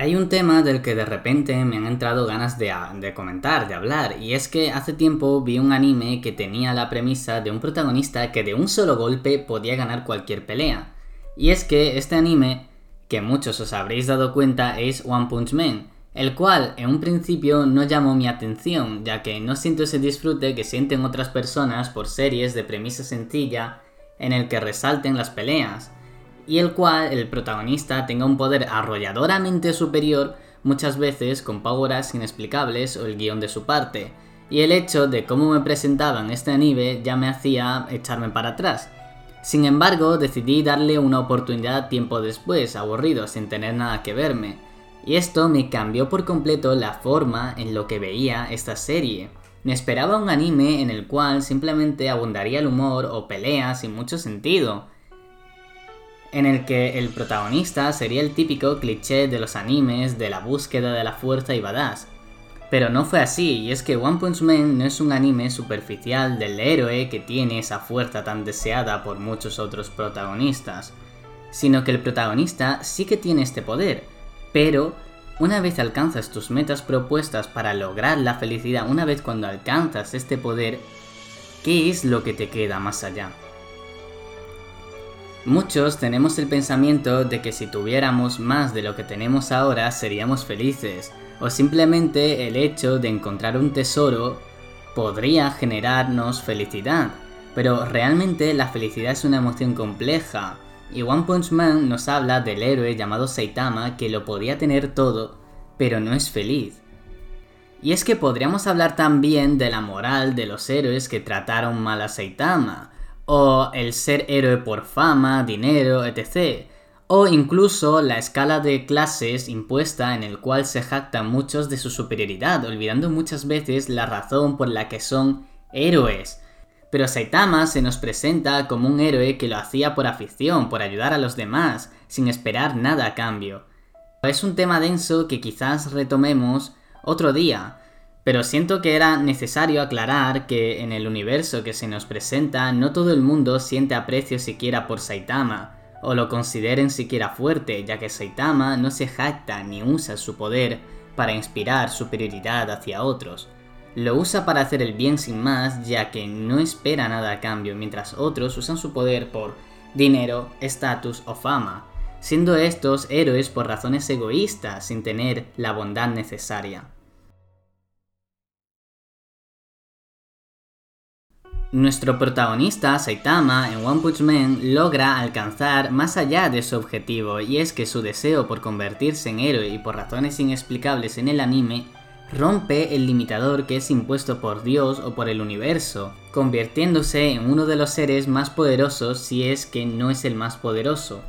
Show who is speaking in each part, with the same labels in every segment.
Speaker 1: Hay un tema del que de repente me han entrado ganas de, comentar, de hablar, y es que hace tiempo vi un anime que tenía la premisa de un protagonista que de un solo golpe podía ganar cualquier pelea. Y es que este anime, que muchos os habréis dado cuenta, es One Punch Man, el cual en un principio no llamó mi atención, ya que no siento ese disfrute que sienten otras personas por series de premisa sencilla en el que resalten las peleas y el cual el protagonista tenga un poder arrolladoramente superior, muchas veces con power inexplicables o el guion de su parte. Y el hecho de cómo me presentaban este anime ya me hacía echarme para atrás. Sin embargo, decidí darle una oportunidad tiempo después, aburrido, sin tener nada que verme. Y esto me cambió por completo la forma en lo que veía esta serie. Me esperaba un anime en el cual simplemente abundaría el humor o peleas sin mucho sentido, en el que el protagonista sería el típico cliché de los animes de la búsqueda de la fuerza y badass. Pero no fue así, y es que One Punch Man no es un anime superficial del héroe que tiene esa fuerza tan deseada por muchos otros protagonistas, sino que el protagonista sí que tiene este poder, pero una vez alcanzas tus metas propuestas para lograr la felicidad, una vez cuando alcanzas este poder, ¿qué es lo que te queda más allá? Muchos tenemos el pensamiento de que si tuviéramos más de lo que tenemos ahora seríamos felices, o simplemente el hecho de encontrar un tesoro podría generarnos felicidad, pero realmente la felicidad es una emoción compleja, y One Punch Man nos habla del héroe llamado Saitama que lo podía tener todo, pero no es feliz. Y es que podríamos hablar también de la moral de los héroes que trataron mal a Saitama, o el ser héroe por fama, dinero, etc. O incluso la escala de clases impuesta en el cual se jactan muchos de su superioridad, olvidando muchas veces la razón por la que son héroes. Pero Saitama se nos presenta como un héroe que lo hacía por afición, por ayudar a los demás, sin esperar nada a cambio. Es un tema denso que quizás retomemos otro día, pero siento que era necesario aclarar que en el universo que se nos presenta no todo el mundo siente aprecio siquiera por Saitama, o lo consideren siquiera fuerte, ya que Saitama no se jacta ni usa su poder para inspirar superioridad hacia otros. Lo usa para hacer el bien sin más, ya que no espera nada a cambio, mientras otros usan su poder por dinero, estatus o fama, siendo estos héroes por razones egoístas sin tener la bondad necesaria. Nuestro protagonista, Saitama, en One Punch Man, logra alcanzar más allá de su objetivo, y es que su deseo por convertirse en héroe y por razones inexplicables en el anime rompe el limitador que es impuesto por Dios o por el universo, convirtiéndose en uno de los seres más poderosos si es que no es el más poderoso.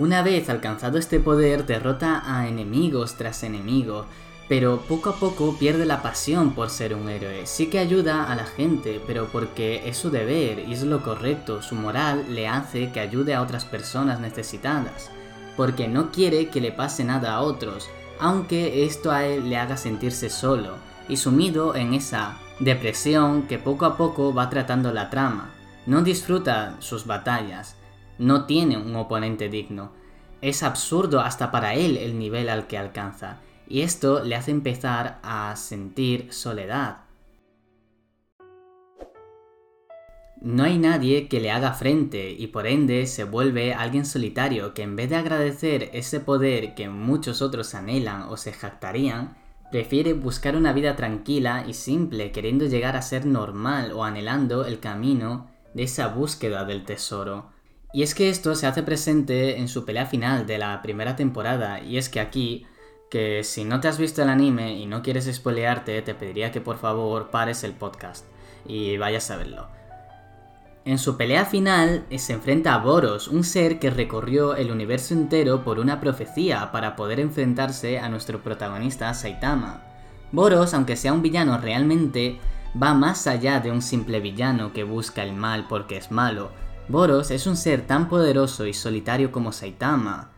Speaker 1: Una vez alcanzado este poder, derrota a enemigos tras enemigos, pero poco a poco pierde la pasión por ser un héroe. Sí que ayuda a la gente, pero porque es su deber y es lo correcto, su moral le hace que ayude a otras personas necesitadas, porque no quiere que le pase nada a otros, aunque esto a él le haga sentirse solo y sumido en esa depresión que poco a poco va tratando la trama. No disfruta sus batallas, no tiene un oponente digno. Es absurdo hasta para él el nivel al que alcanza y esto le hace empezar a sentir soledad. No hay nadie que le haga frente y por ende se vuelve alguien solitario que en vez de agradecer ese poder que muchos otros anhelan o se jactarían, prefiere buscar una vida tranquila y simple queriendo llegar a ser normal o anhelando el camino de esa búsqueda del tesoro. Y es que esto se hace presente en su pelea final de la primera temporada y es que aquí que si no te has visto el anime y no quieres spoilearte, te pediría que por favor pares el podcast y vayas a verlo. En su pelea final se enfrenta a Boros, un ser que recorrió el universo entero por una profecía para poder enfrentarse a nuestro protagonista Saitama. Boros, aunque sea un villano realmente, va más allá de un simple villano que busca el mal porque es malo. Boros es un ser tan poderoso y solitario como Saitama,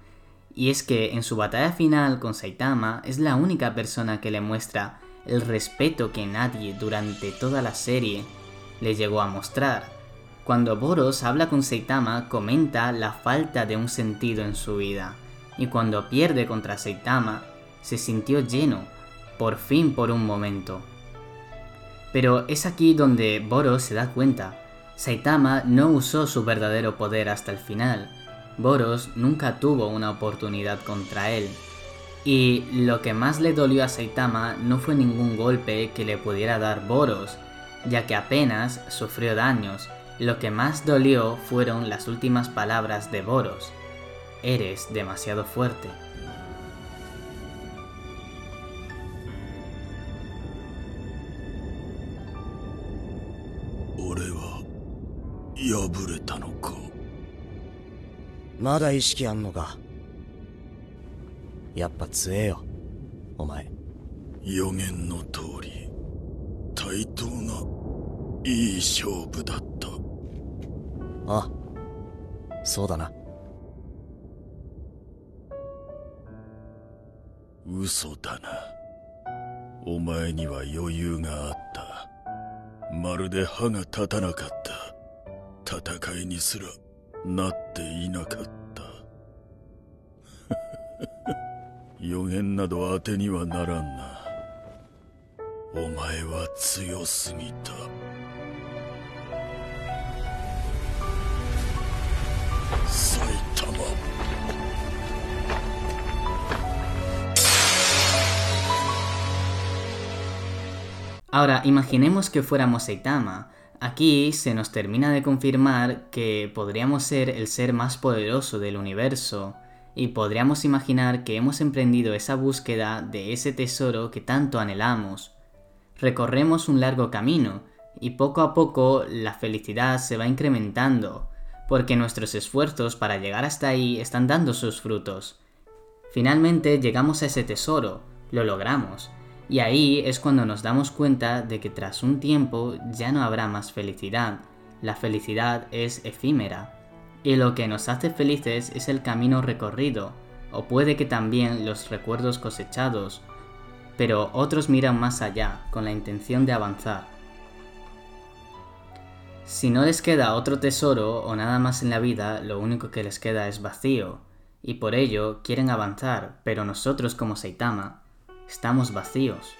Speaker 1: y es que en su batalla final con Saitama es la única persona que le muestra el respeto que nadie durante toda la serie le llegó a mostrar. Cuando Boros habla con Saitama comenta la falta de un sentido en su vida, y cuando pierde contra Saitama, se sintió lleno, por fin por un momento. Pero es aquí donde Boros se da cuenta. Saitama no usó su verdadero poder hasta el final. Boros nunca tuvo una oportunidad contra él. Y lo que más le dolió a Saitama no fue ningún golpe que le pudiera dar Boros, ya que apenas sufrió daños. Lo que más dolió fueron las últimas palabras de Boros. Eres demasiado fuerte.
Speaker 2: まだ意識あんのか？やっぱ強えよお前。
Speaker 3: 予言の通り対等ないい勝負だった。
Speaker 2: あそうだな。
Speaker 3: 嘘だな。お前には余裕があった。まるで歯が立たなかった。戦いにすらなっていなかった予言など当てにはならんなお前は強すぎた埼玉
Speaker 1: Ahora, imaginemos que fuéramos Saitama, Aquí se nos termina de confirmar que podríamos ser el ser más poderoso del universo y podríamos imaginar que hemos emprendido esa búsqueda de ese tesoro que tanto anhelamos. Recorremos un largo camino y poco a poco la felicidad se va incrementando, porque nuestros esfuerzos para llegar hasta ahí están dando sus frutos. Finalmente llegamos a ese tesoro, lo logramos, y ahí es cuando nos damos cuenta de que tras un tiempo ya no habrá más felicidad. La felicidad es efímera. Y lo que nos hace felices es el camino recorrido, o puede que también los recuerdos cosechados. Pero otros miran más allá, con la intención de avanzar. Si no les queda otro tesoro o nada más en la vida, lo único que les queda es vacío, y por ello quieren avanzar, pero nosotros como Saitama estamos vacíos.